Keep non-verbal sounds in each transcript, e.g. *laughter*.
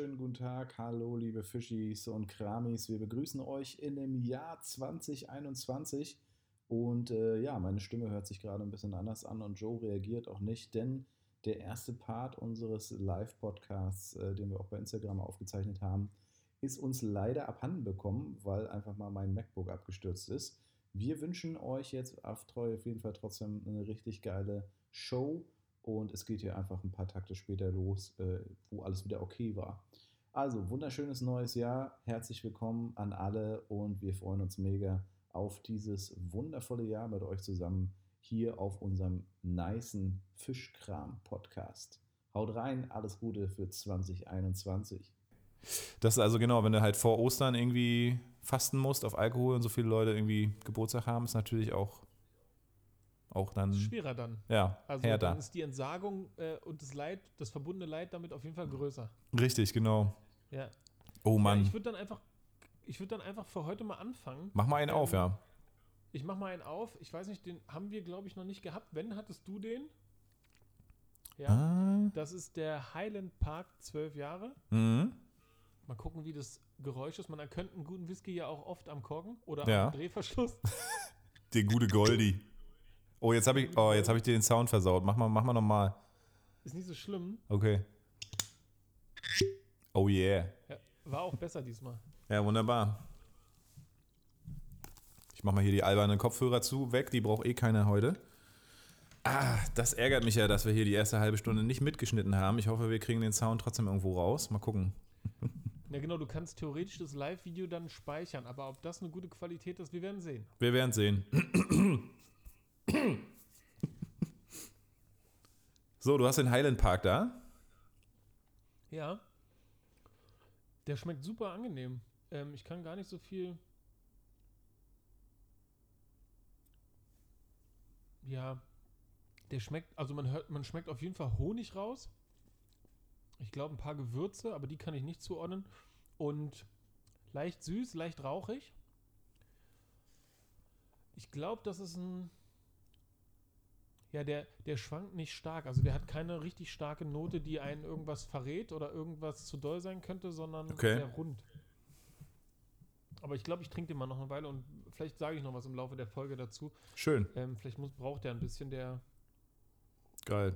wunderschönen guten Tag. Hallo, liebe Fischis und Kramis. Wir begrüßen euch in dem Jahr 2021. Und äh, ja, meine Stimme hört sich gerade ein bisschen anders an und Joe reagiert auch nicht, denn der erste Part unseres Live-Podcasts, äh, den wir auch bei Instagram aufgezeichnet haben, ist uns leider abhanden bekommen, weil einfach mal mein MacBook abgestürzt ist. Wir wünschen euch jetzt auf Treu auf jeden Fall trotzdem eine richtig geile Show und es geht hier einfach ein paar Takte später los, äh, wo alles wieder okay war. Also, wunderschönes neues Jahr. Herzlich willkommen an alle und wir freuen uns mega auf dieses wundervolle Jahr mit euch zusammen hier auf unserem nicen Fischkram-Podcast. Haut rein, alles Gute für 2021. Das ist also genau, wenn du halt vor Ostern irgendwie fasten musst auf Alkohol und so viele Leute irgendwie Geburtstag haben, ist natürlich auch auch dann. Schwerer dann. Ja, also härter. dann ist die Entsagung äh, und das Leid, das verbundene Leid damit auf jeden Fall größer. Richtig, genau. Ja. Oh Mann. Ja, ich würde dann einfach, ich würde dann einfach für heute mal anfangen. Mach mal einen Ähm, auf, ja. Ich mach mal einen auf. Ich weiß nicht, den haben wir, glaube ich, noch nicht gehabt. Wenn, hattest du den? Ja. Ah. Das ist der Highland Park 12 Jahre. Mhm. Mal gucken, wie das Geräusch ist. Man erkennt einen guten Whisky ja auch oft am Korken oder Ja. am Drehverschluss. *laughs* Der gute Goldie. Oh, jetzt habe ich, oh, jetzt hab ich dir den Sound versaut. Mach mal, mach mal nochmal. Ist nicht so schlimm. Okay. Oh yeah. Ja, war auch besser diesmal. Ja, wunderbar. Ich mach mal hier die albernen Kopfhörer zu, weg. Die braucht eh keiner heute. Ah, das ärgert mich ja, dass wir hier die erste halbe Stunde nicht mitgeschnitten haben. Ich hoffe, wir kriegen den Sound trotzdem irgendwo raus. Mal gucken. *laughs* Ja, genau, du kannst theoretisch das Live-Video dann speichern, aber ob das eine gute Qualität ist, wir werden sehen. Wir werden sehen. *coughs* So, du hast den Highland Park da. Ja. Der schmeckt super angenehm. Ähm, ich kann gar nicht so viel. Ja. Der schmeckt, also man hört, man schmeckt auf jeden Fall Honig raus. Ich glaube ein paar Gewürze, aber die kann ich nicht zuordnen. Und leicht süß, leicht rauchig. Ich glaube, das ist ein. Ja, der, der schwankt nicht stark. Also der hat keine richtig starke Note, die einen irgendwas verrät oder irgendwas zu doll sein könnte, sondern Okay. sehr rund. Aber ich glaube, ich trinke den mal noch eine Weile und vielleicht sage ich noch was im Laufe der Folge dazu. Schön. Ähm, vielleicht muss, braucht der ein bisschen, der Geil.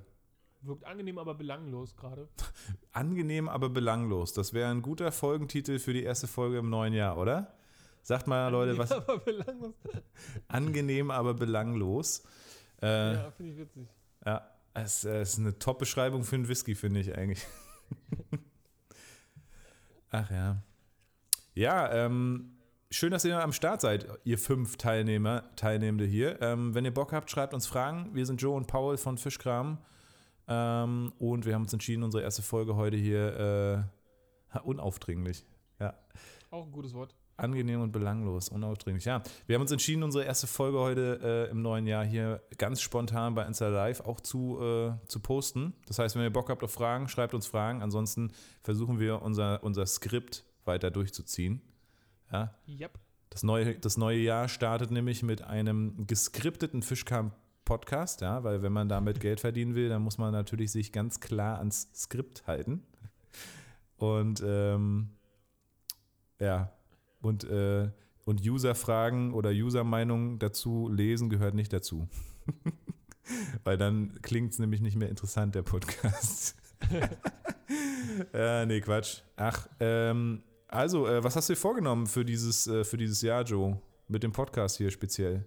wirkt angenehm, aber belanglos gerade. *laughs* Angenehm, aber belanglos. Das wäre ein guter Folgentitel für die erste Folge im neuen Jahr, oder? Sagt mal, Leute, was. aber belanglos. *laughs* Angenehm, aber belanglos. Äh, Ja, finde ich witzig. Ja, es äh, ist eine Top-Beschreibung für einen Whisky, finde ich eigentlich. *laughs* Ach ja. Ja, ähm, schön, dass ihr am Start seid, ihr fünf Teilnehmer, Teilnehmende hier. Ähm, wenn ihr Bock habt, schreibt uns Fragen. Wir sind Joe und Paul von Fischkram. Ähm, und wir haben uns entschieden, unsere erste Folge heute hier äh, unaufdringlich. Ja. Auch ein gutes Wort. Angenehm und belanglos, unaufdringlich. Ja, wir haben uns entschieden, unsere erste Folge heute äh, im neuen Jahr hier ganz spontan bei Insta Live auch zu, äh, zu posten. Das heißt, wenn ihr Bock habt auf Fragen, schreibt uns Fragen. Ansonsten versuchen wir unser, unser Skript weiter durchzuziehen. Ja, Yep. das neue, das neue Jahr startet nämlich mit einem geskripteten Fischkamp-Podcast, ja, weil wenn man damit *laughs* Geld verdienen will, dann muss man natürlich sich ganz klar ans Skript halten. Und ähm, ja, und, äh, und User-Fragen oder User-Meinungen dazu lesen gehört nicht dazu. *laughs* Weil dann klingt es nämlich nicht mehr interessant, der Podcast. ja, *laughs* nee, Quatsch. Ach, ähm, also, äh, was hast du dir vorgenommen für dieses, äh, für dieses Jahr, Joe? Mit dem Podcast hier speziell.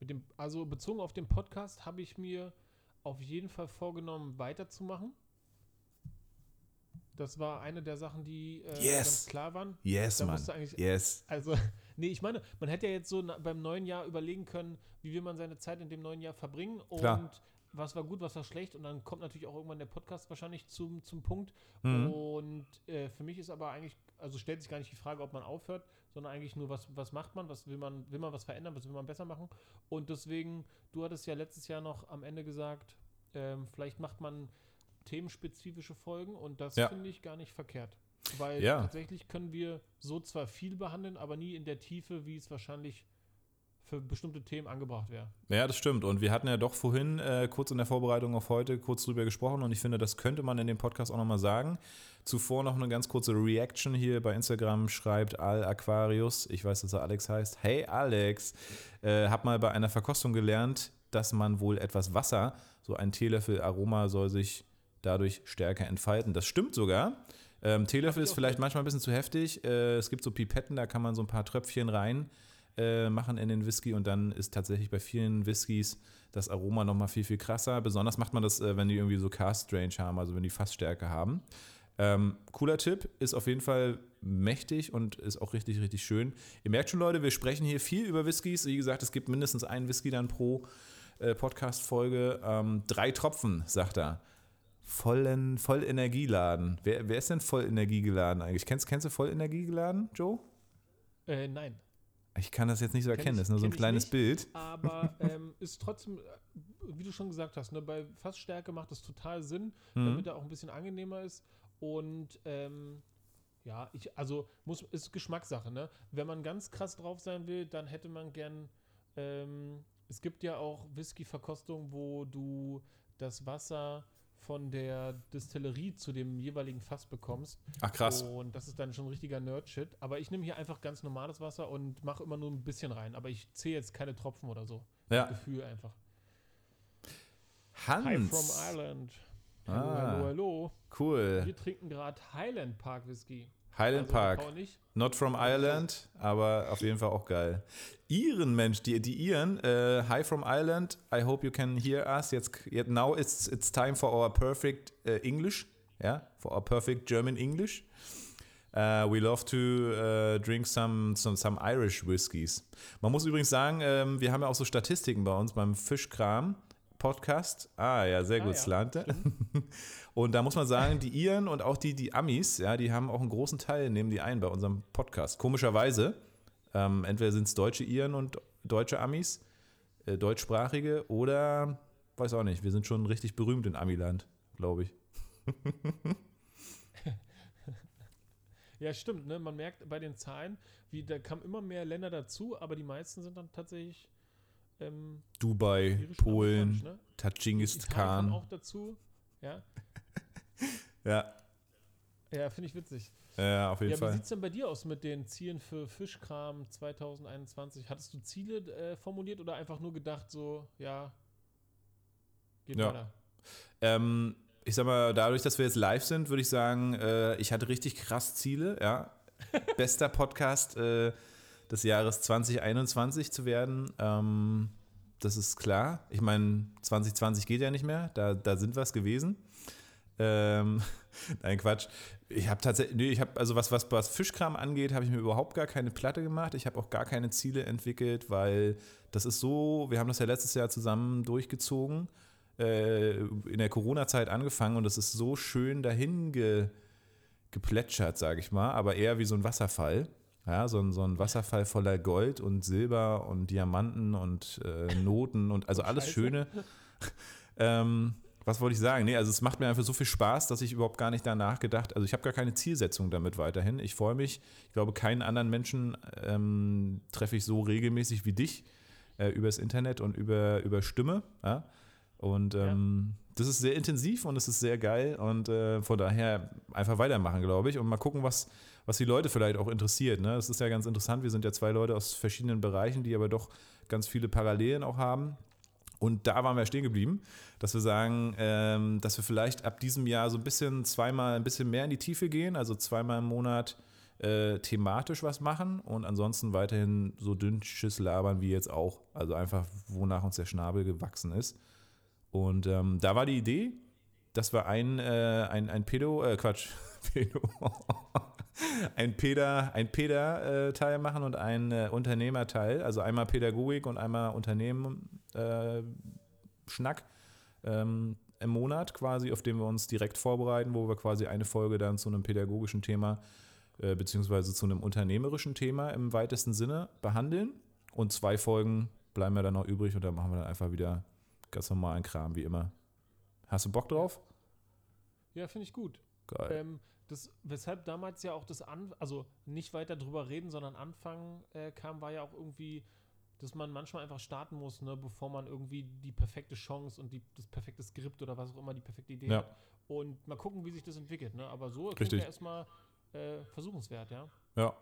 Mit dem, also bezogen auf den Podcast habe ich mir auf jeden Fall vorgenommen, weiterzumachen. Das war eine der Sachen, die äh, Yes. ganz klar waren. Yes, Da Mann. Yes. Also, *laughs* nee, ich meine, man hätte ja jetzt so beim neuen Jahr überlegen können, wie will man seine Zeit in dem neuen Jahr verbringen und Klar. was war gut, was war schlecht und dann kommt natürlich auch irgendwann der Podcast wahrscheinlich zum, zum Punkt. Mhm. Und äh, für mich ist aber eigentlich, also stellt sich gar nicht die Frage, ob man aufhört, sondern eigentlich nur, was, was macht man, was will man, will man was verändern, was will man besser machen. Und deswegen, du hattest ja letztes Jahr noch am Ende gesagt, ähm, vielleicht macht man themenspezifische Folgen und das Ja. finde ich gar nicht verkehrt. Weil Ja. tatsächlich können wir so zwar viel behandeln, aber nie in der Tiefe, wie es wahrscheinlich für bestimmte Themen angebracht wäre. Ja, das stimmt. Und wir hatten ja doch vorhin äh, kurz in der Vorbereitung auf heute kurz drüber gesprochen und ich finde, das könnte man in dem Podcast auch nochmal sagen. Zuvor noch eine ganz kurze Reaction hier bei Instagram schreibt Al Aquarius, ich weiß, dass er Alex heißt. Hey Alex, äh, hab mal bei einer Verkostung gelernt, dass man wohl etwas Wasser, so ein Teelöffel Aroma soll sich dadurch stärker entfalten. Das stimmt sogar. Ähm, Teelöffel ist vielleicht manchmal ein bisschen zu heftig. Äh, es gibt so Pipetten, da kann man so ein paar Tröpfchen rein äh, machen in den Whisky und dann ist tatsächlich bei vielen Whiskys das Aroma nochmal viel, viel krasser. Besonders macht man das, äh, wenn die irgendwie so Cast Strange haben, also wenn die Fassstärke haben. Ähm, cooler Tipp, ist auf jeden Fall mächtig und ist auch richtig, richtig schön. Ihr merkt schon, Leute, wir sprechen hier viel über Whiskys. Wie gesagt, es gibt mindestens einen Whisky dann pro äh, Podcast-Folge. Ähm, drei Tropfen, sagt er. Vollen, voll Energieladen. Wer, wer ist denn voll energiegeladen eigentlich? Kennst, kennst du voll energiegeladen, Joe? Äh, nein. Ich kann das jetzt nicht so Kenn erkennen, ich- das ist nur so ein kleines nicht. Bild. Aber ähm, *laughs* ist trotzdem, äh, wie du schon gesagt hast, ne, bei Fassstärke macht es total Sinn, Mhm. damit er auch ein bisschen angenehmer ist. Und ähm, ja, ich, also muss, ist Geschmackssache, ne? Wenn man ganz krass drauf sein will, dann hätte man gern, ähm, es gibt ja auch Whisky-Verkostungen, wo du das Wasser von der Distillerie zu dem jeweiligen Fass bekommst. Ach krass. Und das ist dann schon richtiger Nerd-Shit. Aber ich nehme hier einfach ganz normales Wasser und mache immer nur ein bisschen rein. Aber ich zähle jetzt keine Tropfen oder so. Ja. Gefühl einfach. Hi from Hans. Ireland. Hallo, Ah. hallo, hallo. Cool. Wir trinken gerade Highland Park Whisky. Highland Also, Park. Not from Ireland, aber auf jeden Fall auch geil. Iren, Mensch, die, die Iren. Äh, hi from Ireland. I hope you can hear us. Jetzt, yet now it's, it's time for our perfect äh, English. Ja, for our perfect German English. Uh, we love to uh, drink some, some, some Irish whiskies. Man muss übrigens sagen, ähm, wir haben ja auch so Statistiken bei uns beim Fischkram Podcast. Ah ja, sehr Ah, gut, ja, Slante. *laughs* Und da muss man sagen, die Iren und auch die, die Amis, ja, die haben auch einen großen Teil, nehmen die ein bei unserem Podcast. Komischerweise, ähm, entweder sind es deutsche Iren und deutsche Amis, äh, deutschsprachige, oder weiß auch nicht, wir sind schon richtig berühmt in Amiland, glaube ich. *laughs* Ja, stimmt. Ne? Man merkt bei den Zahlen, wie da kamen immer mehr Länder dazu, aber die meisten sind dann tatsächlich ähm, Dubai, Polen, Ne? Khan. auch dazu. Ja, *laughs* Ja, ja finde ich witzig. ja, auf jeden Ja, wie Fall. sieht es denn bei dir aus mit den Zielen für Fischkram 2021? Hattest du Ziele äh, formuliert oder einfach nur gedacht, so, ja, geht Ja. weiter? Ähm, ich sag mal, dadurch, dass wir jetzt live sind, würde ich sagen, äh, ich hatte richtig krass Ziele, ja. *laughs* Bester Podcast äh, des Jahres 2021 zu werden. Ähm, das ist klar. Ich meine, 2020 geht ja nicht mehr, da, da sind wir es gewesen. Ähm, *laughs* nein, Quatsch. Ich habe tatsächlich, nee, ich habe, also was, was, was Fischkram angeht, habe ich mir überhaupt gar keine Platte gemacht. Ich habe auch gar keine Ziele entwickelt, weil das ist so, wir haben das ja letztes Jahr zusammen durchgezogen äh, in der Corona-Zeit angefangen und es ist so schön dahin ge, geplätschert, sage ich mal, aber eher wie so ein Wasserfall. Ja, so ein, so ein Wasserfall voller Gold und Silber und Diamanten und äh, Noten und also alles Scheiße. Schöne. *laughs* ähm, was wollte ich sagen? Nee, also es macht mir einfach so viel Spaß, dass ich überhaupt gar nicht danach gedacht, also ich habe gar keine Zielsetzung damit weiterhin. Ich freue mich, ich glaube, keinen anderen Menschen ähm, treffe ich so regelmäßig wie dich äh, übers Internet und über, über Stimme. Ja? Und ähm, das ist sehr intensiv und es ist sehr geil und äh, von daher einfach weitermachen, glaube ich, und mal gucken, was, was die Leute vielleicht auch interessiert. Ne? Das ist ja ganz interessant. Wir sind ja zwei Leute aus verschiedenen Bereichen, die aber doch ganz viele Parallelen auch haben. Und da waren wir stehen geblieben, dass wir sagen, ähm, dass wir vielleicht ab diesem Jahr so ein bisschen zweimal ein bisschen mehr in die Tiefe gehen, also zweimal im Monat äh, thematisch was machen und ansonsten weiterhin so dünnsches labern wie jetzt auch. Also einfach, wonach uns der Schnabel gewachsen ist. Und ähm, da war die Idee, dass wir ein, äh, ein, ein Pedo, äh, Quatsch, *laughs* Pedo, ein Peda, ein Peda-Teil machen und ein äh, Unternehmerteil, also einmal Pädagogik und einmal Unternehmen äh, Schnack ähm, im Monat quasi, auf dem wir uns direkt vorbereiten, wo wir quasi eine Folge dann zu einem pädagogischen Thema äh, beziehungsweise zu einem unternehmerischen Thema im weitesten Sinne behandeln und zwei Folgen bleiben wir dann noch übrig und dann machen wir dann einfach wieder ganz normalen Kram wie immer. Hast du Bock drauf? Ja, finde ich gut. Geil. Ähm, das, weshalb damals ja auch das An, also nicht weiter drüber reden, sondern anfangen äh, kam, war ja auch irgendwie dass man manchmal einfach starten muss, ne, bevor man irgendwie die perfekte Chance und die, das perfekte Skript oder was auch immer, die perfekte Idee Ja. hat. Und mal gucken, wie sich das entwickelt. Ne? Aber so Richtig. ja erstmal äh, versuchenswert, ja. Ja.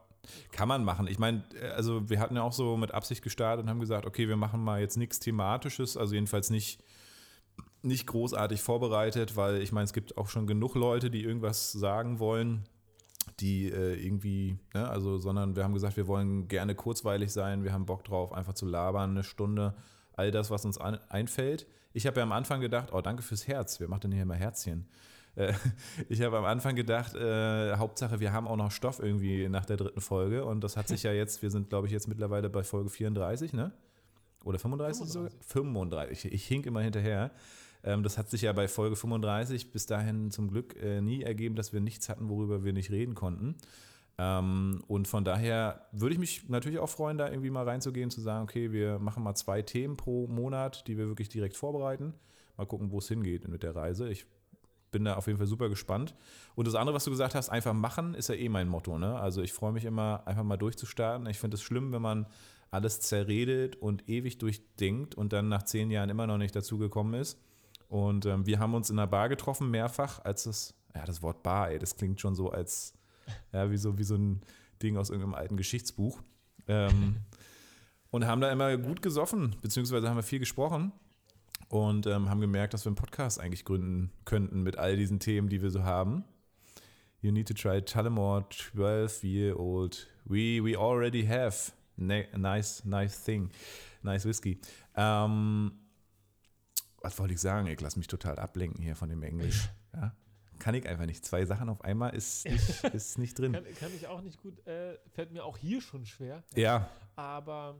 Kann man machen. Ich meine, äh, also wir hatten ja auch so mit Absicht gestartet und haben gesagt, okay, wir machen mal jetzt nichts Thematisches, also jedenfalls nicht, nicht großartig vorbereitet, weil ich meine, es gibt auch schon genug Leute, die irgendwas sagen wollen, die äh, irgendwie, ne, also, sondern wir haben gesagt, wir wollen gerne kurzweilig sein, wir haben Bock drauf, einfach zu labern, eine Stunde, all das, was uns an, einfällt. Ich habe ja am Anfang gedacht, oh, danke fürs Herz, wer macht denn hier immer Herzchen? Äh, *laughs* Ich habe am Anfang gedacht, äh, Hauptsache, wir haben auch noch Stoff irgendwie nach der dritten Folge. Und das hat sich ja jetzt, wir sind, glaube ich, jetzt mittlerweile bei Folge 34, ne? Oder 35 sogar? 35. Ich, ich hink immer hinterher. Ähm, das hat sich ja bei Folge 35 bis dahin zum Glück äh, nie ergeben, dass wir nichts hatten, worüber wir nicht reden konnten. Ähm, und von daher würde ich mich natürlich auch freuen, da irgendwie mal reinzugehen, zu sagen, okay, wir machen mal zwei Themen pro Monat, die wir wirklich direkt vorbereiten. Mal gucken, wo es hingeht mit der Reise. Ich bin da auf jeden Fall super gespannt. Und das andere, was du gesagt hast, einfach machen, ist ja eh mein Motto. Ne? Also ich freue mich immer, einfach mal durchzustarten. Ich finde es schlimm, wenn man alles zerredet und ewig durchdenkt und dann nach zehn Jahren immer noch nicht dazu gekommen ist. Und ähm, wir haben uns in einer Bar getroffen, mehrfach, als das, ja, das Wort Bar, ey, das klingt schon so als, ja, wie so, wie so ein Ding aus irgendeinem alten Geschichtsbuch. Ähm, *laughs* und haben da immer gut gesoffen, beziehungsweise haben wir viel gesprochen und ähm, haben gemerkt, dass wir einen Podcast eigentlich gründen könnten mit all diesen Themen, die wir so haben. You need to try Tullamore 12 year old. We, we already have. Ne nice, nice thing. Nice Whisky. Ähm, was wollte ich sagen? Ich lasse mich total ablenken hier von dem Englisch. *laughs* Ja? Kann ich einfach nicht. Zwei Sachen auf einmal ist nicht, *laughs* ist nicht drin. Kann, kann ich auch nicht gut, äh, fällt mir auch hier schon schwer. Ja, Aber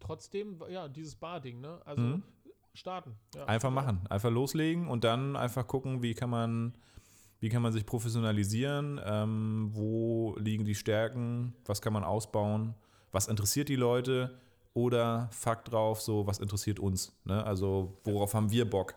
trotzdem, ja, dieses Bar-Ding, ne? Also Mhm. starten. Ja. Einfach machen, einfach loslegen und dann einfach gucken, wie kann man, wie kann man sich professionalisieren, ähm, wo liegen die Stärken, was kann man ausbauen, was interessiert die Leute oder Fakt drauf, so was interessiert uns. Ne? Also worauf haben wir Bock?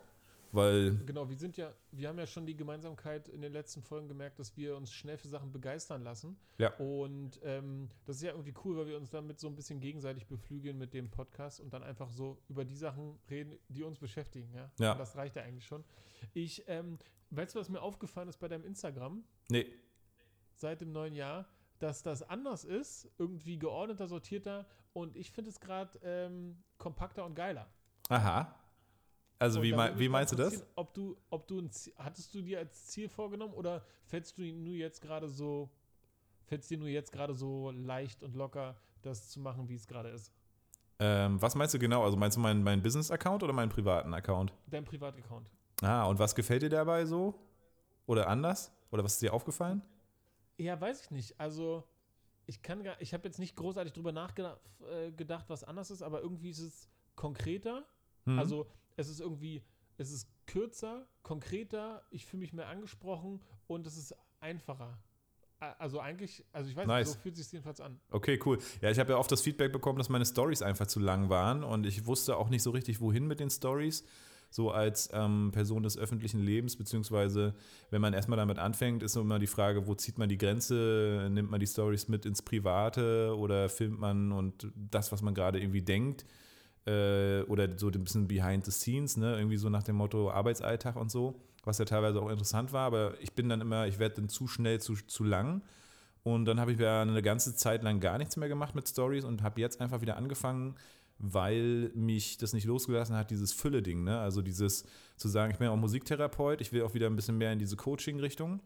Weil, Genau, wir sind ja, wir haben ja schon die Gemeinsamkeit in den letzten Folgen gemerkt, dass wir uns schnell für Sachen begeistern lassen. Ja. Und ähm, das ist ja irgendwie cool, weil wir uns damit so ein bisschen gegenseitig beflügeln mit dem Podcast und dann einfach so über die Sachen reden, die uns beschäftigen. Ja. Ja. Das reicht ja eigentlich schon. Ich, ähm, weißt du, was mir aufgefallen ist bei deinem Instagram nee, seit dem neuen Jahr? Dass das anders ist, irgendwie geordneter, sortierter und ich finde es gerade ähm, kompakter und geiler. aha. Also Und wie, da mei- würde mich wie meinst du das? Ob du, ob du ein Ziel, hattest du dir als Ziel vorgenommen oder fällst du nur jetzt gerade so, fällst dir nur jetzt gerade so leicht und locker, das zu machen, wie es gerade ist? Ähm, was meinst du genau? Also meinst du meinen, meinen Business-Account oder meinen privaten Account? Dein Privataccount. Ah, und was gefällt dir dabei so? Oder anders? Oder was ist dir aufgefallen? Ja, weiß ich nicht. Also, ich kann gar, ich habe jetzt nicht großartig drüber nachgedacht, äh, was anders ist, aber irgendwie ist es konkreter. Hm. Also, es ist irgendwie, es ist kürzer, konkreter, ich fühle mich mehr angesprochen und es ist einfacher. Also eigentlich, also ich weiß Nice. nicht, so fühlt es sich jedenfalls an. Okay, cool. Ja, ich habe ja oft das Feedback bekommen, dass meine Stories einfach zu lang waren und ich wusste auch nicht so richtig, wohin mit den Stories. So als ähm, Person des öffentlichen Lebens, beziehungsweise wenn man erstmal damit anfängt, ist immer die Frage, wo zieht man die Grenze? Nimmt man die Stories mit ins Private oder filmt man und das, was man gerade irgendwie denkt? Äh, oder so ein bisschen behind the scenes, ne? Irgendwie so nach dem Motto Arbeitsalltag und so, was ja teilweise auch interessant war, aber ich bin dann immer, ich werde dann zu schnell zu, zu lang. Und dann habe ich ja eine ganze Zeit lang gar nichts mehr gemacht mit Stories und habe jetzt einfach wieder angefangen, weil mich das nicht losgelassen hat, dieses Fülle-Ding. Ne? Also dieses zu sagen, ich bin ja auch Musiktherapeut, ich will auch wieder ein bisschen mehr in diese Coaching-Richtung.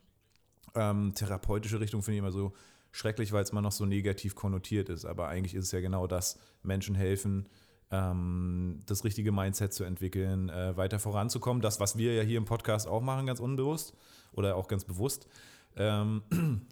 Ähm, therapeutische Richtung finde ich immer so schrecklich, weil es immer noch so negativ konnotiert ist. Aber eigentlich ist es ja genau das, Menschen helfen, ähm, das richtige Mindset zu entwickeln, äh, weiter voranzukommen. Das, was wir ja hier im Podcast auch machen, ganz unbewusst oder auch ganz bewusst. Ähm, *clears throat*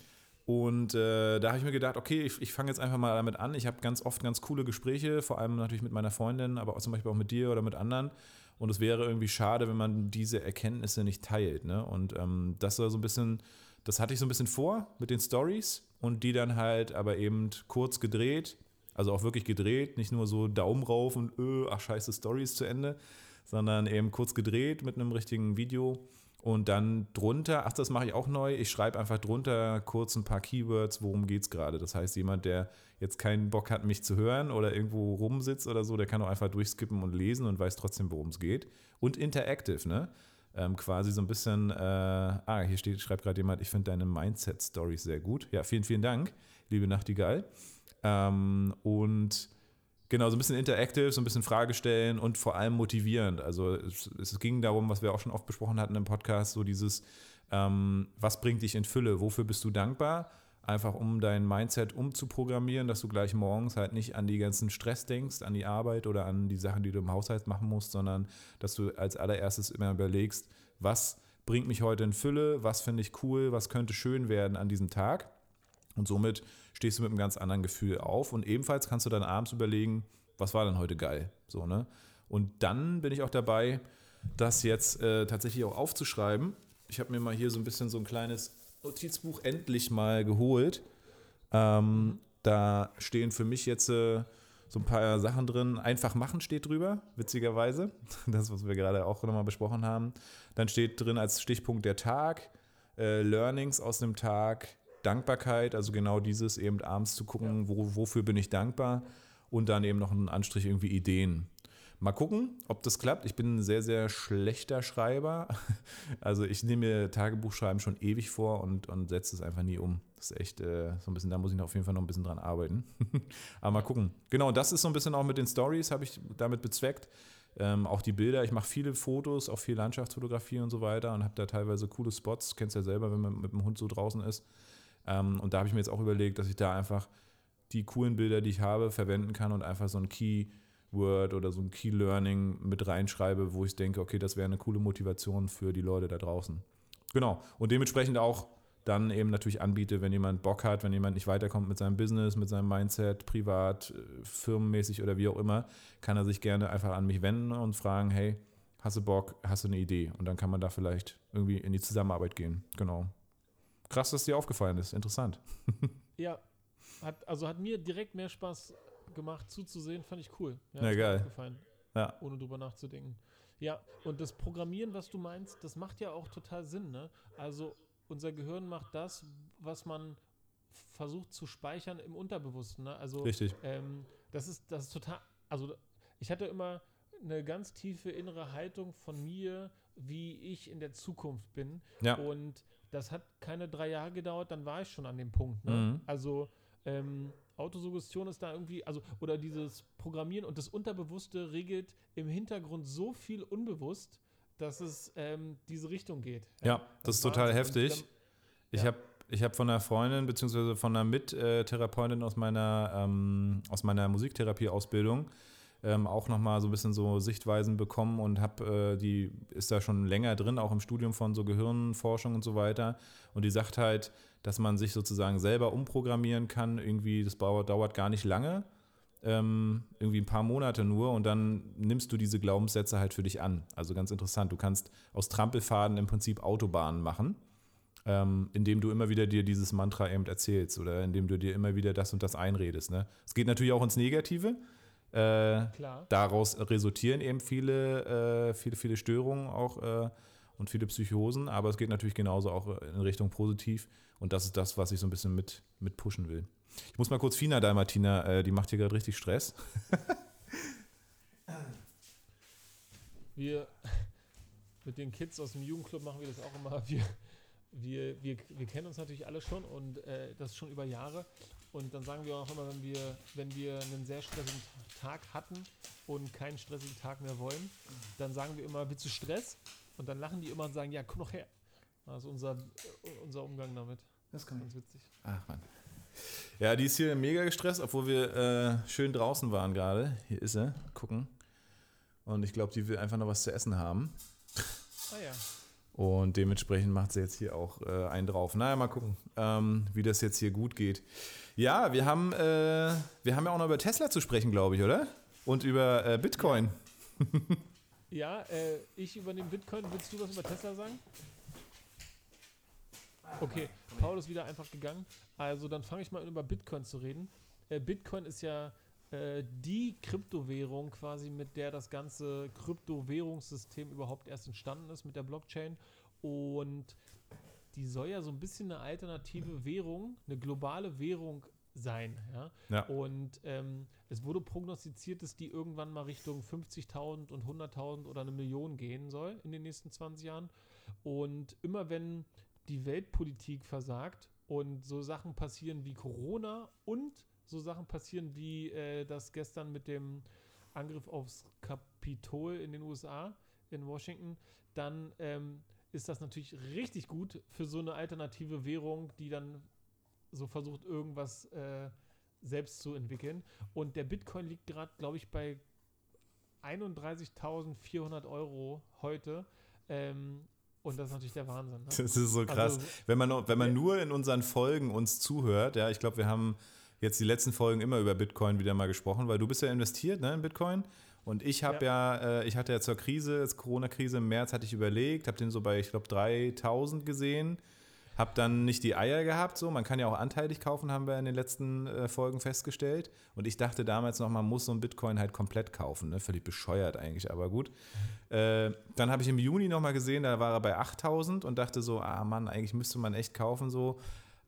und äh, da habe ich mir gedacht, okay, ich, ich fange jetzt einfach mal damit an. Ich habe ganz oft ganz coole Gespräche, vor allem natürlich mit meiner Freundin, aber auch zum Beispiel auch mit dir oder mit anderen. Und es wäre irgendwie schade, wenn man diese Erkenntnisse nicht teilt. Ne? Und ähm, das war so ein bisschen, das hatte ich so ein bisschen vor mit den Stories und die dann halt aber eben kurz gedreht, also auch wirklich gedreht, nicht nur so Daumen rauf und öh, ach scheiße, Stories zu Ende, sondern eben kurz gedreht mit einem richtigen Video Und dann drunter, ach, das mache ich auch neu, ich schreibe einfach drunter kurz ein paar Keywords, worum geht es gerade. Das heißt, jemand, der jetzt keinen Bock hat, mich zu hören oder irgendwo rumsitzt oder so, der kann auch einfach durchskippen und lesen und weiß trotzdem, worum es geht. Und interactive, ne? Ähm, quasi so ein bisschen, äh, ah, hier steht, schreibt gerade jemand, ich finde deine Mindset-Stories sehr gut. Ja, vielen, vielen Dank, liebe Nachtigall. Ähm, und Genau, so ein bisschen interactive, so ein bisschen Frage stellen und vor allem motivierend. Also es, es ging darum, was wir auch schon oft besprochen hatten im Podcast, so dieses, ähm, was bringt dich in Fülle, wofür bist du dankbar? Einfach um dein Mindset umzuprogrammieren, dass du gleich morgens halt nicht an die ganzen Stress denkst, an die Arbeit oder an die Sachen, die du im Haushalt machen musst, sondern dass du als allererstes immer überlegst, was bringt mich heute in Fülle, was finde ich cool, was könnte schön werden an diesem Tag. Und somit stehst du mit einem ganz anderen Gefühl auf. Und ebenfalls kannst du dann abends überlegen, was war denn heute geil? So, ne? Und dann bin ich auch dabei, das jetzt äh, tatsächlich auch aufzuschreiben. Ich habe mir mal hier so ein bisschen so ein kleines Notizbuch endlich mal geholt. Ähm, da stehen für mich jetzt äh, so ein paar Sachen drin. Einfach machen steht drüber, witzigerweise. *laughs* Das, was wir gerade auch nochmal besprochen haben. Dann steht drin als Stichpunkt der Tag, äh, Learnings aus dem Tag, Dankbarkeit, also genau dieses eben abends zu gucken, wo, wofür bin ich dankbar und dann eben noch einen Anstrich irgendwie Ideen. Mal gucken, ob das klappt. Ich bin ein sehr, sehr schlechter Schreiber. *laughs* Also ich nehme mir Tagebuchschreiben schon ewig vor und, und setze es einfach nie um. Das ist echt äh, so ein bisschen, da muss ich auf jeden Fall noch ein bisschen dran arbeiten. *laughs* Aber mal gucken. Genau, das ist so ein bisschen auch mit den Stories, habe ich damit bezweckt. Ähm, auch die Bilder, ich mache viele Fotos, auch viel Landschaftsfotografie und so weiter und habe da teilweise coole Spots. Kennst ja selber, wenn man mit dem Hund so draußen ist. Ähm, und da habe ich mir jetzt auch überlegt, dass ich da einfach die coolen Bilder, die ich habe, verwenden kann und einfach so ein Keyword oder so ein Key Learning mit reinschreibe, wo ich denke, okay, das wäre eine coole Motivation für die Leute da draußen. Genau. Und dementsprechend auch dann eben natürlich anbiete, wenn jemand Bock hat, wenn jemand nicht weiterkommt mit seinem Business, mit seinem Mindset, privat, äh, firmenmäßig oder wie auch immer, kann er sich gerne einfach an mich wenden und fragen, hey, hast du Bock, hast du eine Idee? Und dann kann man da vielleicht irgendwie in die Zusammenarbeit gehen. Genau. Krass, dass dir aufgefallen ist. Interessant. *laughs* ja, hat, also hat mir direkt mehr Spaß gemacht zuzusehen, fand ich cool. Ja, ja geil. Aufgefallen, ja. Ohne drüber nachzudenken. Ja, und das Programmieren, was du meinst, das macht ja auch total Sinn, ne? Also unser Gehirn macht das, was man versucht zu speichern im Unterbewussten. Ne? Also, Richtig. Ähm, das, ist, das ist total. Also, ich hatte immer eine ganz tiefe innere Haltung von mir, wie ich in der Zukunft bin. Ja. Und das hat keine drei Jahre gedauert, dann war ich schon an dem Punkt. Ne? Mhm. Also ähm, Autosuggestion ist da irgendwie, also, oder dieses Programmieren und das Unterbewusste regelt im Hintergrund so viel unbewusst, dass es ähm, diese Richtung geht. Ja, das, das ist total heftig. Dann, ich ja. habe ich hab von einer Freundin, beziehungsweise von einer Mittherapeutin aus meiner, ähm, aus meiner Musiktherapie-Ausbildung, ähm, auch nochmal so ein bisschen so Sichtweisen bekommen und habe, äh, die ist da schon länger drin, auch im Studium von so Gehirnforschung und so weiter. Und die sagt halt, dass man sich sozusagen selber umprogrammieren kann. Irgendwie, das dauert, gar nicht lange. Ähm, irgendwie ein paar Monate nur und dann nimmst du diese Glaubenssätze halt für dich an. Also ganz interessant. Du kannst aus Trampelfaden im Prinzip Autobahnen machen, ähm, indem du immer wieder dir dieses Mantra eben erzählst oder indem du dir immer wieder das und das einredest. Ne? Es geht natürlich auch ins Negative. Äh, daraus resultieren eben viele, äh, viele, viele Störungen auch äh, und viele Psychosen, aber es geht natürlich genauso auch in Richtung positiv und das ist das, was ich so ein bisschen mit, mit pushen will. Ich muss mal kurz Fina da, Martina, äh, die macht hier gerade richtig Stress. wir mit den Kids aus dem Jugendclub machen wir das auch immer. Wir, wir, wir, wir kennen uns natürlich alle schon und äh, das schon über Jahre. Und dann sagen wir auch immer, wenn wir, wenn wir einen sehr stressigen Tag hatten und keinen stressigen Tag mehr wollen, dann sagen wir immer, willst du Stress? Und dann lachen die immer und sagen, ja, komm doch her. Das ist unser, unser Umgang damit. Das ist ganz witzig. Ach man. Ja, die ist hier mega gestresst, obwohl wir äh, schön draußen waren gerade. Hier ist sie. Gucken. Und ich glaube, die will einfach noch was zu essen haben. Ah ja. Und dementsprechend macht sie jetzt hier auch äh, einen drauf. Naja, mal gucken, ähm, wie das jetzt hier gut geht. Ja, wir haben, äh, wir haben ja auch noch über Tesla zu sprechen, glaube ich, oder? Und über äh, Bitcoin. Ja, *laughs* äh, ich übernehme Bitcoin. Willst du was über Tesla sagen? Okay, Paul ist wieder einfach gegangen. Also dann fange ich mal an, über Bitcoin zu reden. Äh, Bitcoin ist ja äh, die Kryptowährung quasi, mit der das ganze Kryptowährungssystem überhaupt erst entstanden ist mit der Blockchain. Und die soll ja so ein bisschen eine alternative Währung, eine globale Währung sein. Ja? Ja. Und ähm, es wurde prognostiziert, dass die irgendwann mal Richtung 50.000 und 100.000 oder eine Million gehen soll in den nächsten 20 Jahren. Und immer wenn die Weltpolitik versagt und so Sachen passieren wie Corona und so Sachen passieren wie äh, das gestern mit dem Angriff aufs Kapitol in den USA, in Washington, dann ähm, ist das natürlich richtig gut für so eine alternative währung, die dann so versucht, irgendwas äh, selbst zu entwickeln. Und der Bitcoin liegt gerade, glaube ich, bei 31.400 Euro heute. Ähm, und das ist natürlich der Wahnsinn. Ne? Das ist so krass. Also, wenn man, wenn man nur in unseren Folgen uns zuhört, ja, ich glaube, wir haben jetzt die letzten Folgen immer über Bitcoin wieder mal gesprochen, weil du bist ja investiert ne, in Bitcoin. Und ich habe ja, äh, ich hatte ja zur Krise, zur Corona-Krise im März, hatte ich überlegt, habe den so bei, ich glaube, 3000 gesehen. Habe dann nicht die Eier gehabt, so. Man kann ja auch anteilig kaufen, haben wir in den letzten äh, Folgen festgestellt. Und ich dachte damals noch, man muss so ein Bitcoin halt komplett kaufen. Ne? Völlig bescheuert eigentlich, aber gut. Äh, dann habe ich im Juni nochmal gesehen, da war er bei 8000 und dachte so, ah Mann, eigentlich müsste man echt kaufen, so.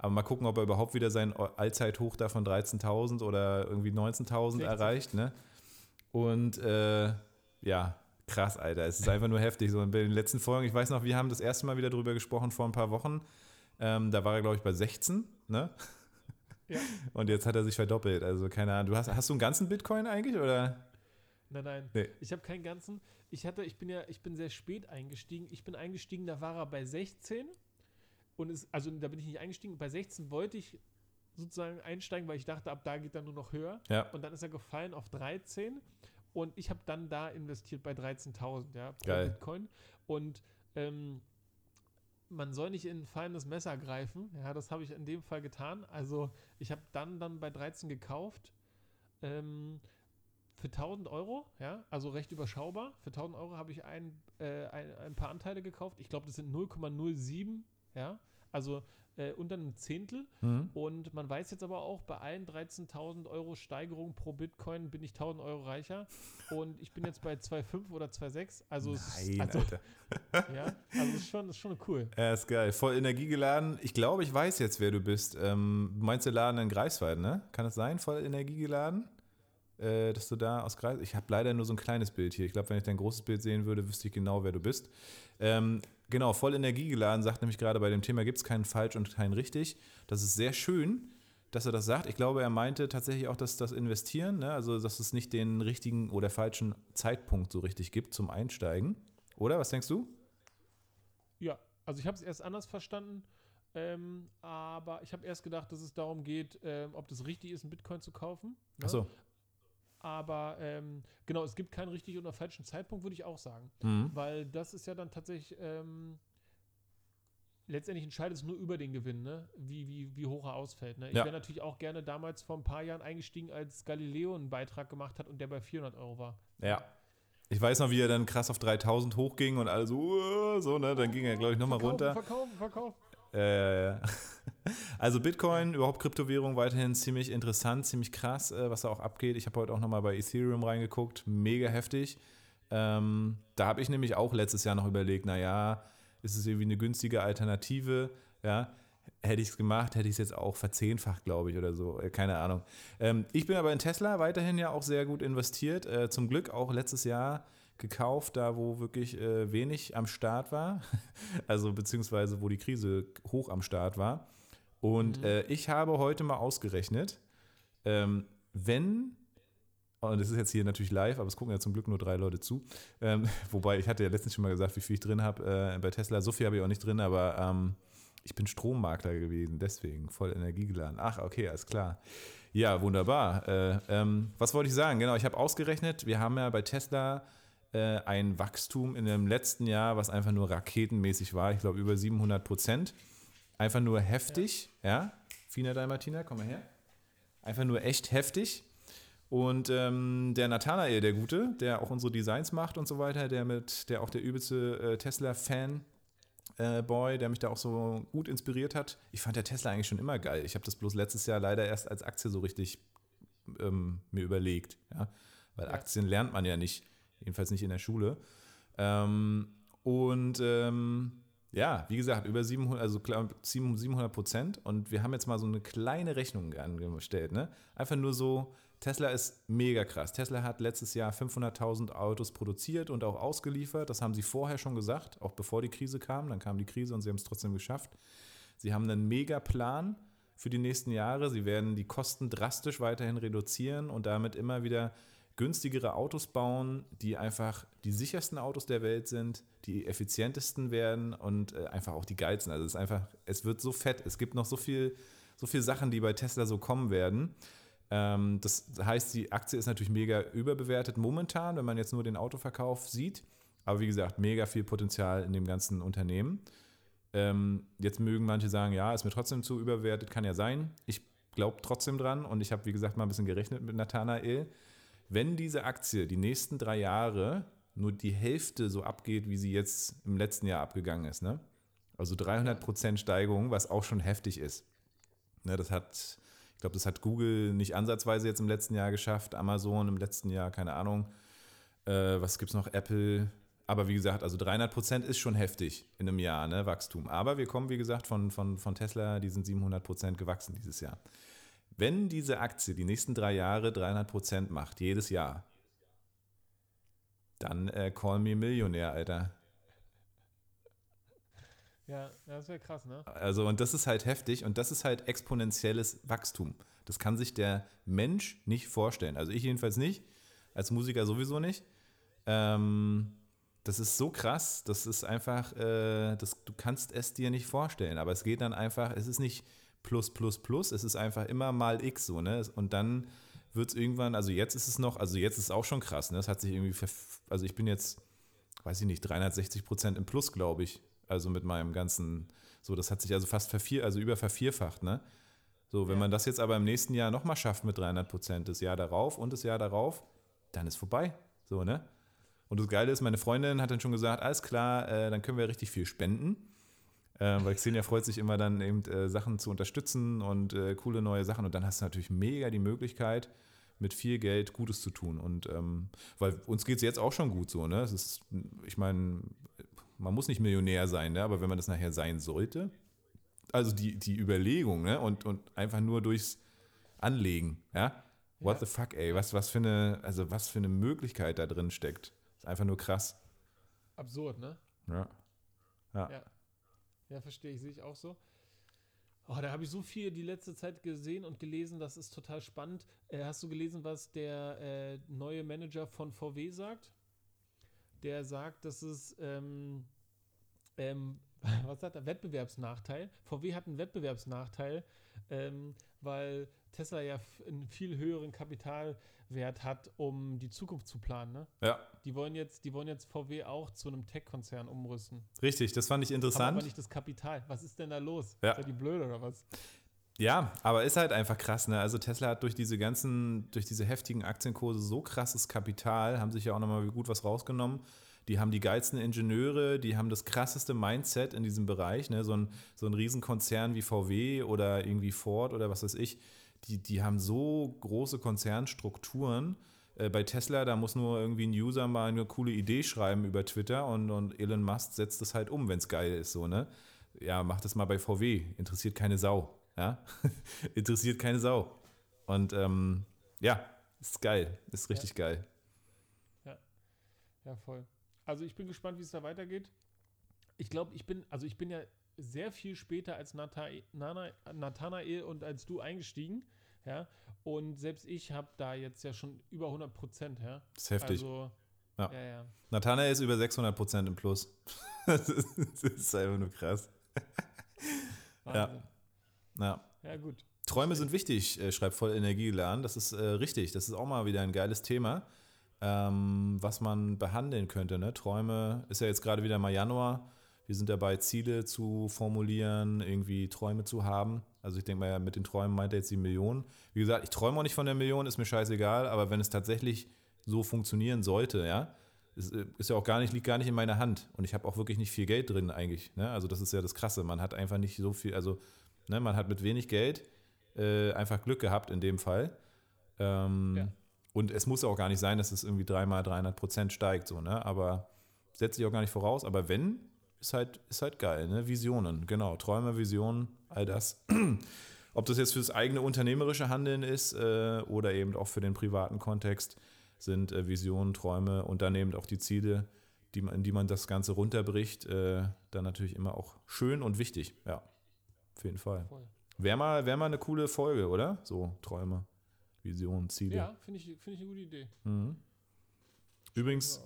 Aber mal gucken, ob er überhaupt wieder sein Allzeithoch da von 13.000 oder irgendwie 19.000 60. erreicht, ne? Und äh, ja, krass, Alter. Es ist einfach nur heftig. So in den letzten Folgen, ich weiß noch, wir haben das erste Mal wieder drüber gesprochen vor ein paar Wochen. Ähm, da war er, glaube ich, bei 16, ne? Ja. *laughs* Und jetzt hat er sich verdoppelt. Also keine Ahnung. Du hast, hast du einen ganzen Bitcoin eigentlich oder? Nein, nein. Nee. Ich habe keinen ganzen. Ich hatte, ich bin ja, ich bin sehr spät eingestiegen. Ich bin eingestiegen, da war er bei 16. Und es, also da bin ich nicht eingestiegen. Bei 16 wollte ich sozusagen einsteigen, weil ich dachte, ab da geht er nur noch höher. Ja. Und dann ist er gefallen auf 13. Und ich habe dann da investiert bei 13.000, ja, pro Geil. Bitcoin. Und ähm, man soll nicht in ein fallendes Messer greifen. Ja, das habe ich in dem Fall getan. Also ich habe dann, dann bei 13 gekauft. Ähm, für 1000 Euro, ja, also recht überschaubar. Für 1000 Euro habe ich ein, äh, ein, ein paar Anteile gekauft. Ich glaube, das sind 0,07, ja, also äh, unter einem Zehntel. Mhm. Und man weiß jetzt aber auch, bei allen 13.000 Euro Steigerung pro Bitcoin bin ich 1.000 Euro reicher. Und ich bin jetzt bei 2,5 oder 2,6. Also, es ist- Nein, also, Alter. *laughs* ja, also ist schon, ist schon cool. Er ist geil. Voll energiegeladen. Ich glaube, ich weiß jetzt, wer du bist. Ähm, du meinst der Laden in Greifswald, ne? Kann das sein? Voll energiegeladen? Äh, dass du da aus Greifswald. Ich habe leider nur so ein kleines Bild hier. Ich glaube, wenn ich dein großes Bild sehen würde, wüsste ich genau, wer du bist. Ähm, genau, voll energiegeladen sagt nämlich gerade bei dem Thema gibt es keinen falsch und keinen richtig. Das ist sehr schön, dass er das sagt. Ich glaube, er meinte tatsächlich auch, dass das Investieren, ne? also dass es nicht den richtigen oder falschen Zeitpunkt so richtig gibt zum Einsteigen. Oder? Was denkst du? Ja, also ich habe es erst anders verstanden, ähm, aber ich habe erst gedacht, dass es darum geht, ähm, ob das richtig ist, einen Bitcoin zu kaufen. ne? Achso. Aber ähm, genau, es gibt keinen richtigen oder falschen Zeitpunkt, würde ich auch sagen. Mhm. Weil das ist ja dann tatsächlich, ähm, letztendlich entscheidet es nur über den Gewinn, ne? wie, wie, wie hoch er ausfällt. Ne? Ich Ja. wäre natürlich auch gerne damals vor ein paar Jahren eingestiegen, als Galileo einen Beitrag gemacht hat und der bei 400 Euro war. Ja. Ich weiß noch, wie er dann krass auf 3000 hochging und alle so, "Uah", so, ne? Dann ging er, glaube ich, nochmal Verkaufen, runter. Verkaufen, verkaufen. Ja, ja, ja. Also Bitcoin, überhaupt Kryptowährung weiterhin ziemlich interessant, ziemlich krass, äh, was da auch abgeht. Ich habe heute auch nochmal bei Ethereum reingeguckt, mega heftig. Ähm, da habe ich nämlich auch letztes Jahr noch überlegt, naja, ist es irgendwie eine günstige Alternative, ja. Hätte ich es gemacht, hätte ich es jetzt auch verzehnfacht, glaube ich, oder so. Äh, Keine Ahnung. Ähm, ich bin aber in Tesla weiterhin ja auch sehr gut investiert. Äh, zum Glück auch letztes Jahr gekauft, da wo wirklich äh, wenig am Start war. *laughs* Also beziehungsweise wo die Krise hoch am Start war. Und Mhm. äh, ich habe heute mal ausgerechnet, ähm, wenn, und das ist jetzt hier natürlich live, aber es gucken ja zum Glück nur drei Leute zu. Ähm, *laughs* wobei, ich hatte ja letztens schon mal gesagt, wie viel ich drin habe äh, bei Tesla. So viel habe ich auch nicht drin, aber ähm, ich bin Strommakler gewesen, deswegen voll energiegeladen. Ach, okay, alles klar. Ja, wunderbar. Äh, ähm, was wollte ich sagen? Genau, ich habe ausgerechnet, wir haben ja bei Tesla äh, ein Wachstum in dem letzten Jahr, was einfach nur raketenmäßig war. Ich glaube, über 700 Prozent. Einfach nur heftig, ja. Fina Dalmatina, komm mal her. Einfach nur echt heftig. Und ähm, der Nathanael, der Gute, der auch unsere Designs macht und so weiter, der mit, der auch der übelste äh, Tesla-Fan äh, Boy, der mich da auch so gut inspiriert hat. Ich fand der Tesla eigentlich schon immer geil. Ich habe das bloß letztes Jahr leider erst als Aktie so richtig ähm, mir überlegt. Ja? Weil Ja. Aktien lernt man ja nicht, jedenfalls nicht in der Schule. Ähm, und ähm, Ja, wie gesagt, über 700, also 700 Prozent. Und wir haben jetzt mal so eine kleine Rechnung angestellt. Ne? Einfach nur so, Tesla ist mega krass. Tesla hat letztes Jahr 500.000 Autos produziert und auch ausgeliefert. Das haben sie vorher schon gesagt, auch bevor die Krise kam. Dann kam die Krise und sie haben es trotzdem geschafft. Sie haben einen mega Plan für die nächsten Jahre. Sie werden die Kosten drastisch weiterhin reduzieren und damit immer wieder günstigere Autos bauen, die einfach die sichersten Autos der Welt sind, die effizientesten werden und äh, einfach auch die geilsten. Also es ist einfach, es wird so fett. Es gibt noch so viel, so viel Sachen, die bei Tesla so kommen werden. Ähm, das heißt, die Aktie ist natürlich mega überbewertet momentan, wenn man jetzt nur den Autoverkauf sieht. Aber wie gesagt, mega viel Potenzial in dem ganzen Unternehmen. Ähm, jetzt mögen manche sagen, ja, ist mir trotzdem zu überbewertet, kann ja sein. Ich glaube trotzdem dran und ich habe, wie gesagt, mal ein bisschen gerechnet mit Nathanael wenn diese Aktie die nächsten drei Jahre nur die Hälfte so abgeht, wie sie jetzt im letzten Jahr abgegangen ist, ne? also 300% Steigerung, was auch schon heftig ist. Ne, das hat, ich glaube, das hat Google nicht ansatzweise jetzt im letzten Jahr geschafft, Amazon im letzten Jahr, keine Ahnung. Äh, was gibt es noch? Apple. Aber wie gesagt, also 300% ist schon heftig in einem Jahr, ne, Wachstum. Aber wir kommen, wie gesagt, von, von, von Tesla, die sind 700% gewachsen dieses Jahr. Wenn diese Aktie die nächsten drei Jahre 300 Prozent macht, jedes Jahr, dann äh, call me Millionär, Alter. Ja, das wäre krass, ne? Also, und das ist halt heftig und das ist halt exponentielles Wachstum. Das kann sich der Mensch nicht vorstellen. Also, ich jedenfalls nicht, als Musiker sowieso nicht. Ähm, das ist so krass, das ist einfach, äh, das, du kannst es dir nicht vorstellen, aber es geht dann einfach, es ist nicht plus, plus, plus. Es ist einfach immer mal x so, ne? Und dann wird es irgendwann, also jetzt ist es noch, also jetzt ist es auch schon krass, ne? Es hat sich irgendwie, also ich bin jetzt, weiß ich nicht, 360 Prozent im Plus, glaube ich. Also mit meinem ganzen, so, das hat sich also fast vervier, also über vervierfacht, ne? So, wenn ja. man das jetzt aber im nächsten Jahr nochmal schafft mit 300 Prozent, das Jahr darauf und das Jahr darauf, dann ist vorbei. So, ne? Und das Geile ist, meine Freundin hat dann schon gesagt, alles klar, äh, dann können wir richtig viel spenden. Äh, weil Xenia freut sich immer dann eben äh, Sachen zu unterstützen und äh, coole neue Sachen. Und dann hast du natürlich mega die Möglichkeit, mit viel Geld Gutes zu tun. Und ähm, weil uns geht es jetzt auch schon gut so, ne? Es ist, ich meine, man muss nicht Millionär sein, ne? aber wenn man das nachher sein sollte, also die, die Überlegung, ne? Und, und einfach nur durchs Anlegen, ja? What ja. the fuck, ey, was, was für eine, also was für eine Möglichkeit da drin steckt. Ist einfach nur krass. Absurd, ne? Ja. Ja. ja. Ja, verstehe ich, sehe ich auch so. Oh, da habe ich so viel die letzte Zeit gesehen und gelesen, das ist total spannend. Äh, hast du gelesen, was der äh, neue Manager von VW sagt? Der sagt, dass es, ähm, ähm, *laughs* was sagt er, Wettbewerbsnachteil. VW hat einen Wettbewerbsnachteil, ähm, weil Tesla ja einen viel höheren Kapitalwert hat, um die Zukunft zu planen. Ne? Ja. Die wollen jetzt, die wollen jetzt VW auch zu einem Tech-Konzern umrüsten. Richtig, das fand ich interessant. Haben aber nicht das Kapital. Was ist denn da los? Ja. Ist die blöd oder was? Ja, aber ist halt einfach krass, ne? Also Tesla hat durch diese ganzen, durch diese heftigen Aktienkurse so krasses Kapital, haben sich ja auch nochmal gut was rausgenommen. Die haben die geilsten Ingenieure, die haben das krasseste Mindset in diesem Bereich, ne? So ein, so ein Riesenkonzern wie VW oder irgendwie Ford oder was weiß ich die, die haben so große Konzernstrukturen. Äh, bei Tesla, da muss nur irgendwie ein User mal eine coole Idee schreiben über Twitter und, und Elon Musk setzt das halt um, wenn es geil ist, so, ne? Ja, mach das mal bei VW. Interessiert keine Sau. Ja? *laughs* Interessiert keine Sau. Und ähm, ja, ist geil. Ist richtig ja. geil. Ja. Ja, voll. Also ich bin gespannt, wie es da weitergeht. Ich glaube, ich bin, also ich bin ja sehr viel später als Nathanael und als du eingestiegen. Ja, und selbst ich habe da jetzt ja schon über 100 Prozent. Ja? Das ist heftig. Also, ja. ja, ja. Nathanael ist über 600 Prozent im Plus. *laughs* das, ist, das ist einfach nur krass. *laughs* ja. ja. Ja, gut. Träume sind wichtig, äh, schreibt voll Energie lernen. Das ist äh, richtig. Das ist auch mal wieder ein geiles Thema, ähm, was man behandeln könnte. Ne? Träume ist ja jetzt gerade wieder mal Januar. Wir sind dabei, Ziele zu formulieren, irgendwie Träume zu haben. Also ich denke mal, mit den Träumen meint er jetzt die Million. Wie gesagt, ich träume auch nicht von der Million, ist mir scheißegal, aber wenn es tatsächlich so funktionieren sollte, ja, ist, ist ja auch gar nicht, liegt gar nicht in meiner Hand. Und ich habe auch wirklich nicht viel Geld drin eigentlich. Ne? Also das ist ja das Krasse. Man hat einfach nicht so viel, also ne, man hat mit wenig Geld äh, einfach Glück gehabt in dem Fall. Ähm, ja. Und es muss auch gar nicht sein, dass es irgendwie dreimal 300 Prozent steigt, so, ne? Aber setze ich auch gar nicht voraus. Aber wenn, ist halt, ist halt geil, ne? Visionen, genau. Träume, Visionen, all das. *clears throat* Ob das jetzt fürs eigene unternehmerische Handeln ist äh, oder eben auch für den privaten Kontext, sind äh, Visionen, Träume und dann eben auch die Ziele, die man, in die man das Ganze runterbricht, äh, dann natürlich immer auch schön und wichtig. Ja, auf jeden Fall. Wäre mal, wär mal eine coole Folge, oder? So Träume, Visionen, Ziele. Ja, finde ich, find ich eine gute Idee. Mhm. Übrigens.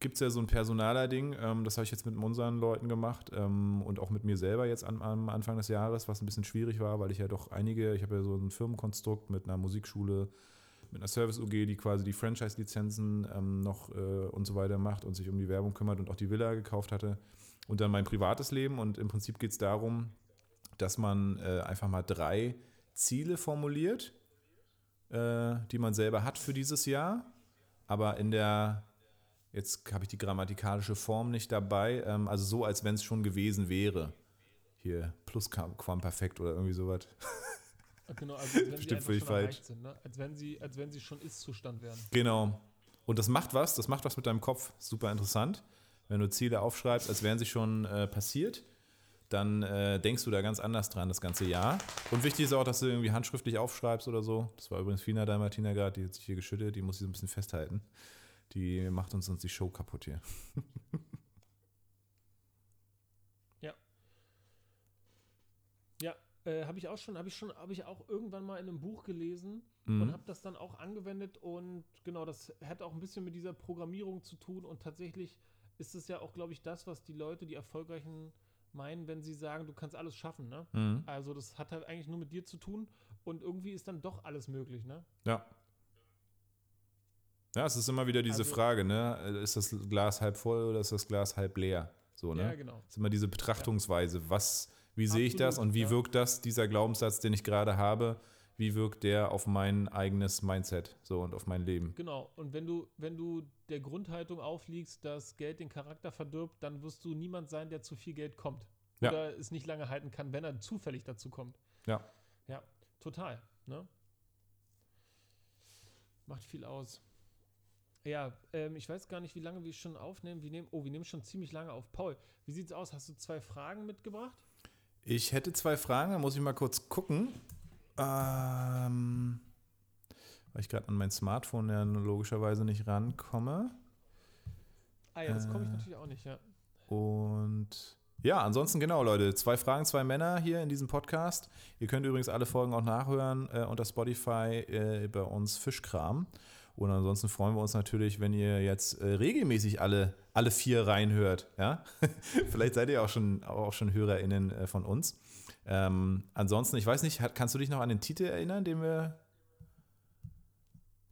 Gibt es ja so ein Personaler-Ding, ähm, das habe ich jetzt mit unseren Leuten gemacht ähm, und auch mit mir selber jetzt an, am Anfang des Jahres, was ein bisschen schwierig war, weil ich ja doch einige, ich habe ja so ein Firmenkonstrukt mit einer Musikschule, mit einer Service-UG, die quasi die Franchise-Lizenzen ähm, noch äh, und so weiter macht und sich um die Werbung kümmert und auch die Villa gekauft hatte. Und dann mein privates Leben und im Prinzip geht es darum, dass man äh, einfach mal drei Ziele formuliert, äh, die man selber hat für dieses Jahr, aber in der Jetzt habe ich die grammatikalische Form nicht dabei. Ähm, also so, als wenn es schon gewesen wäre. Hier, Plusquamperfekt oder irgendwie sowas. Genau, also als *laughs* wenn Bestimmt sie falsch. sind, ne? als, wenn sie, als wenn sie schon Ist-Zustand wären. Genau. Und das macht was, das macht was mit deinem Kopf. Super interessant. Wenn du Ziele aufschreibst, als wären sie schon äh, passiert, dann äh, denkst du da ganz anders dran das ganze Jahr. Und wichtig ist auch, dass du irgendwie handschriftlich aufschreibst oder so. Das war übrigens Fina da, Martina gerade, die hat sich hier geschüttet, die muss ich so ein bisschen festhalten. Die macht uns sonst die Show kaputt hier. *laughs* Ja, äh, habe ich auch schon, habe ich schon, habe ich auch irgendwann mal in einem Buch gelesen Mhm. und habe das dann auch angewendet und genau, das hat auch ein bisschen mit dieser Programmierung zu tun und tatsächlich ist es ja auch, glaube ich, das, was die Leute, die Erfolgreichen meinen, wenn sie sagen, du kannst alles schaffen, ne? Mhm. Also das hat halt eigentlich nur mit dir zu tun und irgendwie ist dann doch alles möglich, ne? Ja. Ja, es ist immer wieder diese Also- Frage, ne? Ist das Glas halb voll oder ist das Glas halb leer? So, ne? Ja, genau. Es ist immer diese Betrachtungsweise. Was, wie sehe ich das und wie ja. wirkt das, dieser Glaubenssatz, den ich gerade habe, wie wirkt der auf mein eigenes Mindset so und auf mein Leben? Genau. Und wenn du, wenn du der Grundhaltung aufliegst, dass Geld den Charakter verdirbt, dann wirst du niemand sein, der zu viel Geld kommt. Ja. Oder es nicht lange halten kann, wenn er zufällig dazu kommt. Ja. Ja, total. Ne? Macht viel aus. Ja, ähm, ich weiß gar nicht, wie lange wir schon aufnehmen. Wir nehmen, oh, wir nehmen schon ziemlich lange auf. Paul, wie sieht's aus? Hast du zwei Fragen mitgebracht? Ich hätte zwei Fragen, da muss ich mal kurz gucken. Ähm, weil ich gerade an mein Smartphone ja logischerweise nicht rankomme. Ah ja, das komme ich Äh. natürlich auch nicht, ja. Und ja, ansonsten genau, Leute. Zwei Fragen, zwei Männer hier in diesem Podcast. Ihr könnt übrigens alle Folgen auch nachhören äh, unter Spotify äh, bei uns Fischkram. Und ansonsten freuen wir uns natürlich, wenn ihr jetzt äh, regelmäßig alle, alle vier reinhört. Ja? *laughs* Vielleicht seid ihr auch schon, auch schon HörerInnen äh, von uns. Ähm, ansonsten, ich weiß nicht, hat, kannst du dich noch an den Titel erinnern, den wir,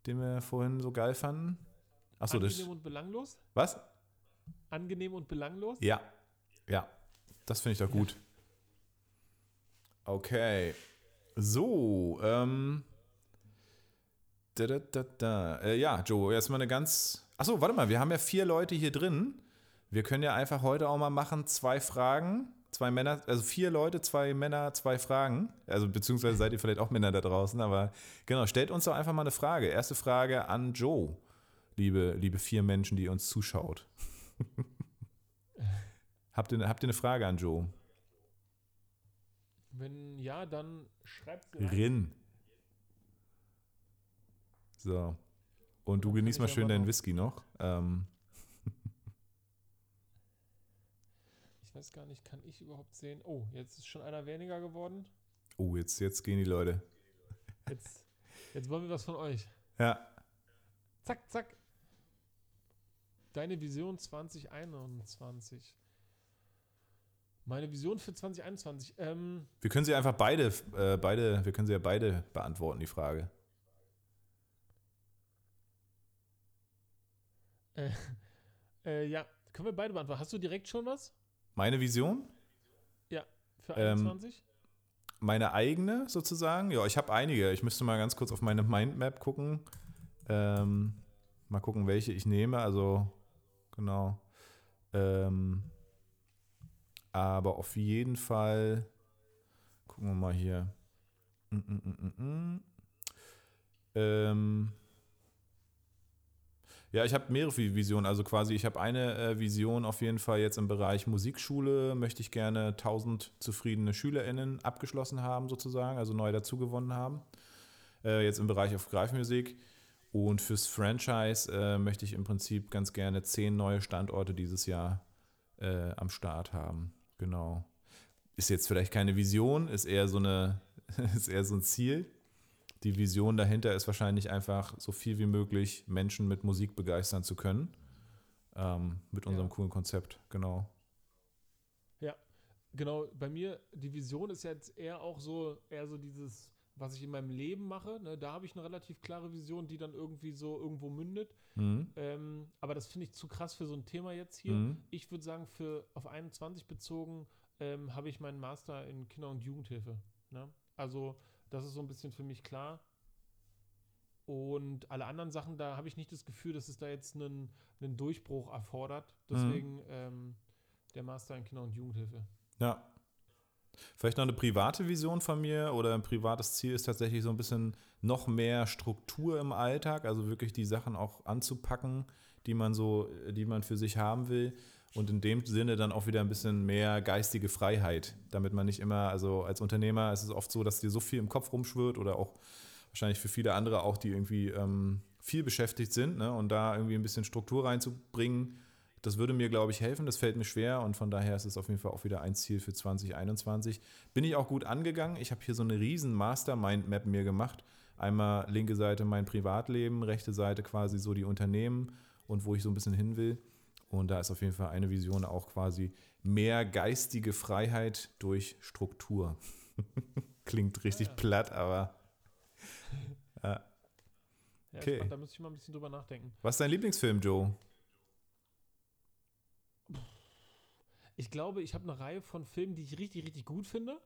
den wir vorhin so geil fanden? Achso, das. Angenehm und belanglos? Was? Angenehm und belanglos? Ja, ja, das finde ich doch gut. Okay. So, ähm. Da, da, da, da. Äh, ja, Joe, erstmal eine ganz. Achso, warte mal, wir haben ja vier Leute hier drin. Wir können ja einfach heute auch mal machen, zwei Fragen, zwei Männer, also vier Leute, zwei Männer, zwei Fragen. Also beziehungsweise seid ihr vielleicht auch Männer da draußen, aber genau, stellt uns doch einfach mal eine Frage. Erste Frage an Joe, liebe, liebe vier Menschen, die uns zuschaut. *laughs* habt, ihr, habt ihr eine Frage an Joe? Wenn ja, dann schreibt sie. Rin. So. Und du genießt mal schön deinen noch- Whisky noch. Ähm, *laughs* Ich weiß gar nicht, kann ich überhaupt sehen? Oh, jetzt ist schon einer weniger geworden. oh, jetzt, jetzt gehen die Leute. Jetzt, jetzt wollen wir was von euch. Ja. Zack, zack. Deine Vision 2021. Meine Vision für 2021. Ähm, Wir können sie einfach beide, äh, beide, wir können sie ja beide beantworten, die Frage. Äh, ja, können wir beide beantworten. Hast du direkt schon was Meine Vision? für Ähm, 21? Meine eigene sozusagen? Ja, ich habe einige. Ich müsste mal ganz kurz auf meine Mindmap gucken. Ähm, mal gucken, welche ich nehme. Also, genau. Ähm, aber auf jeden Fall, gucken wir mal hier. Mm, mm, mm, mm, mm. Ähm, Ja, ich habe mehrere Visionen. Also quasi, ich habe eine äh, Vision auf jeden Fall jetzt im Bereich Musikschule. Möchte ich gerne 1000 zufriedene SchülerInnen abgeschlossen haben, sozusagen, also neu dazugewonnen haben. Äh, jetzt im Bereich auf Greifmusik. Und fürs Franchise äh, möchte ich im Prinzip ganz gerne 10 neue Standorte dieses Jahr am Start haben. Genau. Ist jetzt vielleicht keine Vision, ist eher so eine, *laughs* ist eher so ein Ziel die Vision dahinter ist wahrscheinlich einfach, so viel wie möglich Menschen mit Musik begeistern zu können. Ähm, mit unserem ja. coolen Konzept, genau. Ja, genau. Bei mir, die Vision ist jetzt eher auch so, eher so dieses, was ich in meinem Leben mache. Ne? Da habe ich eine relativ klare Vision, die dann irgendwie so irgendwo mündet. Mhm. Ähm, aber das finde ich zu krass für so ein Thema jetzt hier. Mhm. Ich würde sagen, für auf 21 bezogen ähm, habe ich meinen Master in Kinder- und Jugendhilfe. Ne? Also das ist so ein bisschen für mich klar. Und alle anderen Sachen, da habe ich nicht das Gefühl, dass es da jetzt einen, einen Durchbruch erfordert. Deswegen mhm. ähm, der Master in Kinder- und Jugendhilfe. Ja. Vielleicht noch eine private Vision von mir oder ein privates Ziel ist tatsächlich so ein bisschen noch mehr Struktur im Alltag, also wirklich die Sachen auch anzupacken, die man so, die man für sich haben will und in dem Sinne dann auch wieder ein bisschen mehr geistige Freiheit, damit man nicht immer, also als Unternehmer ist es oft so, dass dir so viel im Kopf rumschwirrt oder auch wahrscheinlich für viele andere auch, die irgendwie ähm, viel beschäftigt sind ne? und da irgendwie ein bisschen Struktur reinzubringen, das würde mir, glaube ich, helfen. Das fällt mir schwer und von daher ist es auf jeden Fall auch wieder ein Ziel für 2021. Bin ich auch gut angegangen. Ich habe hier so eine riesen Mastermind-Map mir gemacht. Einmal linke Seite mein Privatleben, rechte Seite quasi so die Unternehmen und wo ich so ein bisschen hin will. Und da ist auf jeden Fall eine Vision auch quasi mehr geistige Freiheit durch Struktur. *laughs* Klingt richtig ja, ja. platt, aber. Ja. Okay. Spannend, da müsste ich mal ein bisschen drüber nachdenken. Was ist dein Lieblingsfilm, Joe? Ich glaube, ich habe eine Reihe von Filmen, die ich richtig, richtig gut finde.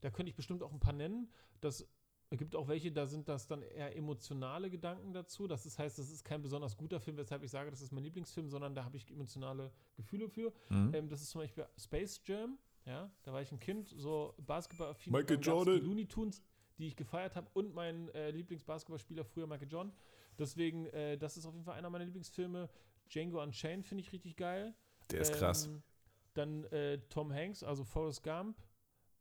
Da könnte ich bestimmt auch ein paar nennen. Das es gibt auch welche, da sind das dann eher emotionale Gedanken dazu. Das ist, heißt, das ist kein besonders guter Film, weshalb ich sage, das ist mein Lieblingsfilm, sondern da habe ich emotionale Gefühle für. Mhm. Ähm, das ist zum Beispiel Space Jam. Ja, da war ich ein Kind, so Basketball-affin. Michael Jordan. Looney Tunes, die ich gefeiert habe und mein äh, Lieblingsbasketballspieler früher Michael John. Deswegen, äh, das ist auf jeden Fall einer meiner Lieblingsfilme. Django Unchained finde ich richtig geil. Der ist ähm, krass. Dann äh, Tom Hanks, also Forrest Gump.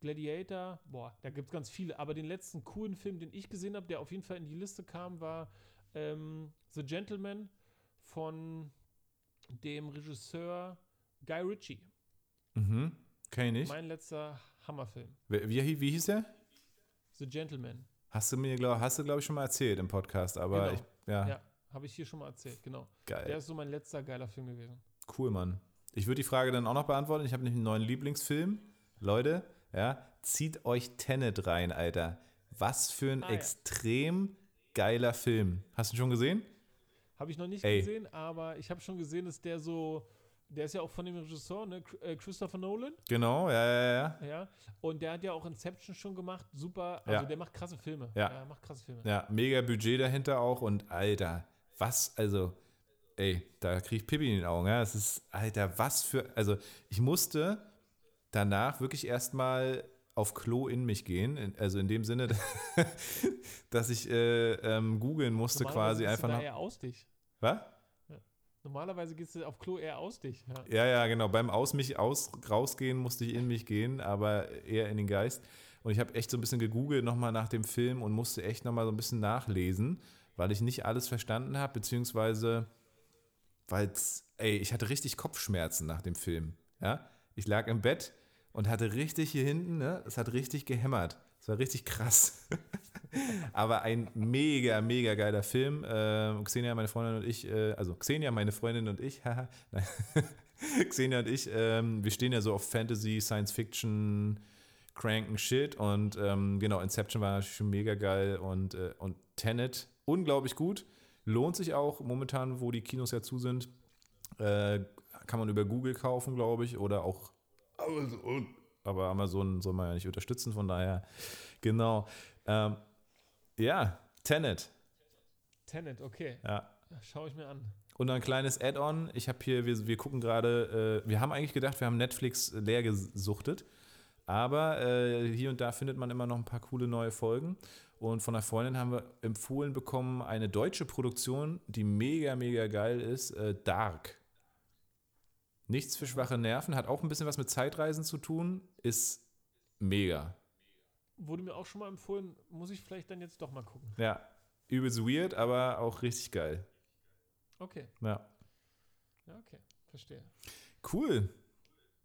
Gladiator, boah, da gibt es ganz viele. Aber den letzten coolen Film, den ich gesehen habe, der auf jeden Fall in die Liste kam, war ähm, The Gentleman von dem Regisseur Guy Ritchie. Mhm, kenn ich. Mein letzter Hammerfilm. Wie, wie, wie hieß der? The Gentleman. Hast du mir, glaub, hast du, glaube ich, schon mal erzählt im Podcast, aber genau. ich, ja. Ja, habe ich hier schon mal erzählt, genau. Geil. Der ist so mein letzter geiler Film gewesen. Cool, Mann. Ich würde die Frage dann auch noch beantworten. Ich habe nämlich einen neuen Lieblingsfilm. Leute, ja, zieht euch Tenet rein, Alter. Was für ein ah, extrem ja. geiler Film. Hast du ihn schon gesehen? Habe ich noch nicht Ey. gesehen, aber ich habe schon gesehen, dass der so, der ist ja auch von dem Regisseur, ne? Äh, Christopher Nolan. Genau, ja, ja, ja. Ja, und der hat ja auch Inception schon gemacht. Super, also ja. der macht krasse Filme. Ja. ja, macht krasse Filme. Ja, mega Budget dahinter auch und Alter, was, also, ey, da kriege ich Pippi in den Augen, ja. Es ist, Alter, was für, also, ich musste danach wirklich erstmal auf Klo in mich gehen. Also in dem Sinne, *laughs* dass ich äh, ähm, googeln musste quasi einfach noch. eher aus dich. Was? Normalerweise gehst du auf Klo eher aus dich. Ja, ja, ja genau. Beim Aus mich aus, rausgehen musste ich in mich gehen, aber eher in den Geist. Und ich habe echt so ein bisschen gegoogelt nochmal nach dem Film und musste echt nochmal so ein bisschen nachlesen, weil ich nicht alles verstanden habe, beziehungsweise weil ey, ich hatte richtig Kopfschmerzen nach dem Film. Ja, ich lag im Bett und hatte richtig hier hinten, ne, es hat richtig gehämmert. Es war richtig krass. *laughs* Aber ein mega, mega geiler Film. Äh, Xenia, meine Freundin und ich, äh, also Xenia, meine Freundin und ich, *laughs* haha, *laughs* Xenia und ich, ähm, wir stehen ja so auf Fantasy, Science Fiction, cranken Shit und ähm, genau, Inception war schon mega geil und, äh, und Tenet unglaublich gut. Lohnt sich auch momentan, wo die Kinos ja zu sind. Äh, kann man über Google kaufen, glaube ich, oder auch Amazon. Aber Amazon soll man ja nicht unterstützen, von daher. Genau. Ähm, ja, Tenet. Tenet, okay. Ja. Schaue ich mir an. Und ein kleines Add-on. Ich habe hier, wir, wir gucken gerade, äh, wir haben eigentlich gedacht, wir haben Netflix leer gesuchtet. Aber äh, hier und da findet man immer noch ein paar coole neue Folgen. Und von einer Freundin haben wir empfohlen bekommen, eine deutsche Produktion, die mega, mega geil ist, äh, Dark. Nichts für schwache Nerven, hat auch ein bisschen was mit Zeitreisen zu tun, ist mega. Wurde mir auch schon mal empfohlen, muss ich vielleicht dann jetzt doch mal gucken. Ja, übelst weird, aber auch richtig geil. Okay, Ja. ja, okay, verstehe. Cool.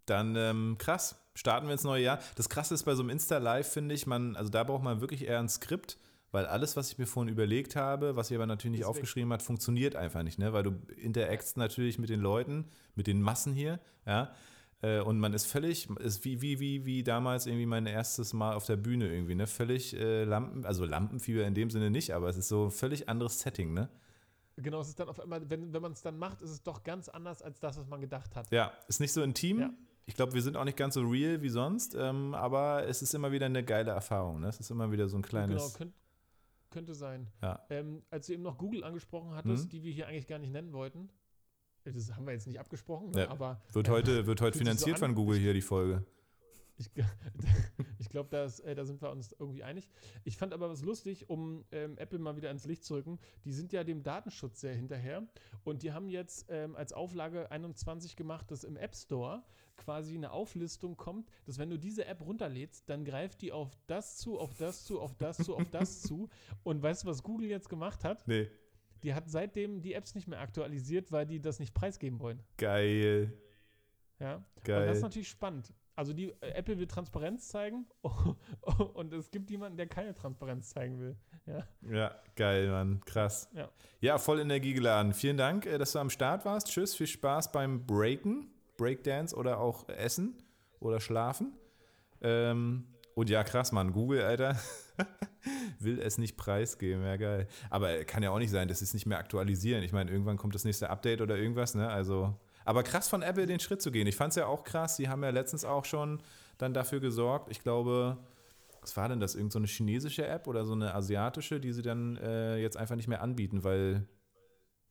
Dann ähm, krass. Starten wir ins neue Jahr. Das Krasse ist bei so einem Insta-Live, finde ich, man, also da braucht man wirklich eher ein Skript, weil alles, was ich mir vorhin überlegt habe, was ich aber natürlich nicht aufgeschrieben habe, funktioniert einfach nicht, ne? Weil du interagst natürlich mit den Leuten, mit den Massen hier, ja. Äh, Und man ist völlig, ist wie, wie, wie, wie damals irgendwie mein erstes Mal auf der Bühne irgendwie, ne? Völlig äh, Lampen, also Lampenfieber in dem Sinne nicht, aber es ist so ein völlig anderes Setting, ne? Genau, es ist dann auf einmal, wenn, wenn man es dann macht, ist es doch ganz anders als das, was man gedacht hat. Ja, ist nicht so intim. Ja. Ich glaube, wir sind auch nicht ganz so real wie sonst, ähm, aber es ist immer wieder eine geile Erfahrung. Ne? Es ist immer wieder so ein genau, kleines. könnt, könnte sein. ja. Ähm, als du eben noch Google angesprochen hattest, Mhm. die wir hier eigentlich gar nicht nennen wollten, äh, das haben wir jetzt nicht abgesprochen, Ja. aber Wird ähm, heute, wird heute so finanziert an. von Google hier die Folge. Ich, *laughs* ich glaube, äh, da sind wir uns irgendwie einig. Ich fand aber was lustig, um ähm, Apple mal wieder ins Licht zu rücken. Die sind ja dem Datenschutz sehr hinterher und die haben jetzt ähm, als Auflage 21 gemacht, dass im App Store quasi eine Auflistung kommt, dass wenn du diese App runterlädst, dann greift die auf das zu, auf das zu, auf das zu, auf das zu. Und weißt du, was Google jetzt gemacht hat? Nee. Die hat seitdem die Apps nicht mehr aktualisiert, weil die das nicht preisgeben wollen. Geil. Ja. Und das Geil. ist natürlich spannend. Also die äh, Apple will Transparenz zeigen *laughs* und es gibt jemanden, der keine Transparenz zeigen will. Ja. Ja, geil, Mann. Krass. Ja. ja, voll energiegeladen. Vielen Dank, äh, dass du am Start warst. Tschüss, viel Spaß beim Breaken, Breakdance oder auch Essen oder Schlafen. Ähm, und ja, krass, Mann. Google, Alter, *laughs* will es nicht preisgeben. Ja, geil. Aber kann ja auch nicht sein, dass sie es nicht mehr aktualisieren. Ich meine, irgendwann kommt das nächste Update oder irgendwas, ne? Also. Aber krass von Apple den Schritt zu gehen. Ich fand es ja auch krass. Sie haben ja letztens auch schon dann dafür gesorgt. Ich glaube, was war denn das? Irgend so eine chinesische App oder so eine asiatische, die sie dann äh, jetzt einfach nicht mehr anbieten, weil,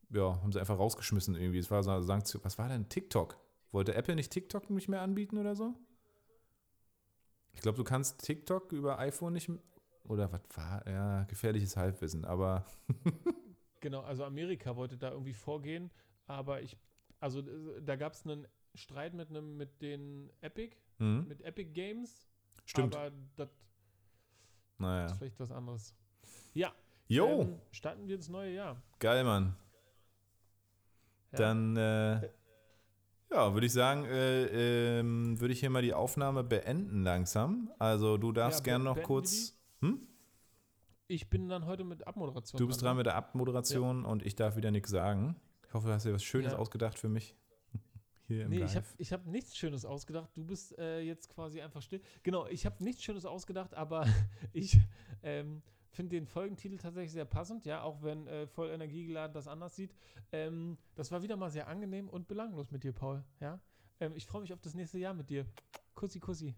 ja, haben sie einfach rausgeschmissen irgendwie. Es war so Sanktion. Was war denn TikTok? Wollte Apple nicht TikTok nicht mehr anbieten oder so? Ich glaube, du kannst TikTok über iPhone nicht. Oder was war? Ja, gefährliches Halbwissen, aber. *laughs* Genau, also Amerika wollte da irgendwie vorgehen, aber ich, also äh, da gab es einen Streit mit einem, mit den Epic, Hm, mit Epic Games. stimmt. Aber das naja. ist vielleicht was anderes. Ja. Jo, Ähm, starten wir ins neue Jahr. geil, Mann. Ja. Dann, äh, ja, würde ich sagen, äh, ähm, würde ich hier mal die Aufnahme beenden langsam. Also du darfst Ja, gerne noch kurz. Hm? Ich bin dann heute mit Abmoderation. Du bist dran mit der Abmoderation und ich darf wieder nichts sagen. Ich hoffe, du hast dir was Schönes Ja. ausgedacht für mich. *laughs* Hier im Nee, Live. ich habe hab nichts Schönes ausgedacht. Du bist äh, jetzt quasi einfach still. Genau, ich habe nichts Schönes ausgedacht, aber *laughs* ich ähm, finde den Folgentitel tatsächlich sehr passend, ja, auch wenn äh, voll energiegeladen das anders sieht. Ähm, das war wieder mal sehr angenehm und belanglos mit dir, Paul, ja. Ähm, ich freue mich auf das nächste Jahr mit dir. Kussi, kussi.